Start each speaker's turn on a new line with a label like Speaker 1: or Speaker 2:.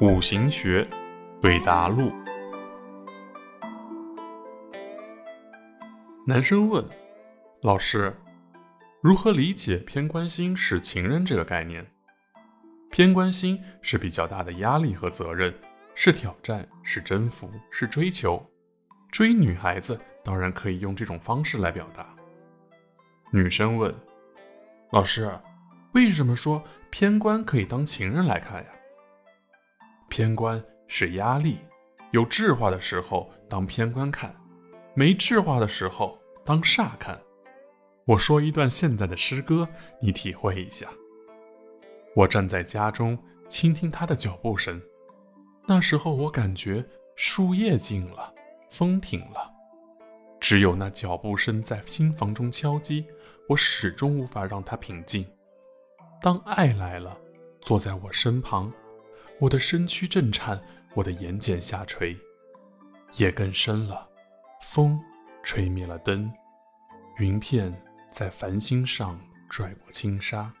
Speaker 1: 五行学对答录。男生问老师：“如何理解偏关心是情人这个概念？”偏关心是比较大的压力和责任，是挑战，是征服，是追求。追女孩子当然可以用这种方式来表达。女生问：“老师，为什么说偏官可以当情人来看呀？”偏官是压力，有智化的时候当偏官看，没智化的时候。当煞看，我说一段现在的诗歌，你体会一下。我站在家中，倾听他的脚步声。那时候我感觉树叶静了，风停了，只有那脚步声在心房中敲击。我始终无法让它平静。当爱来了，坐在我身旁，我的身躯震颤，我的眼睑下垂。夜更深了，风吹灭了灯。云片在繁星上拽过轻纱。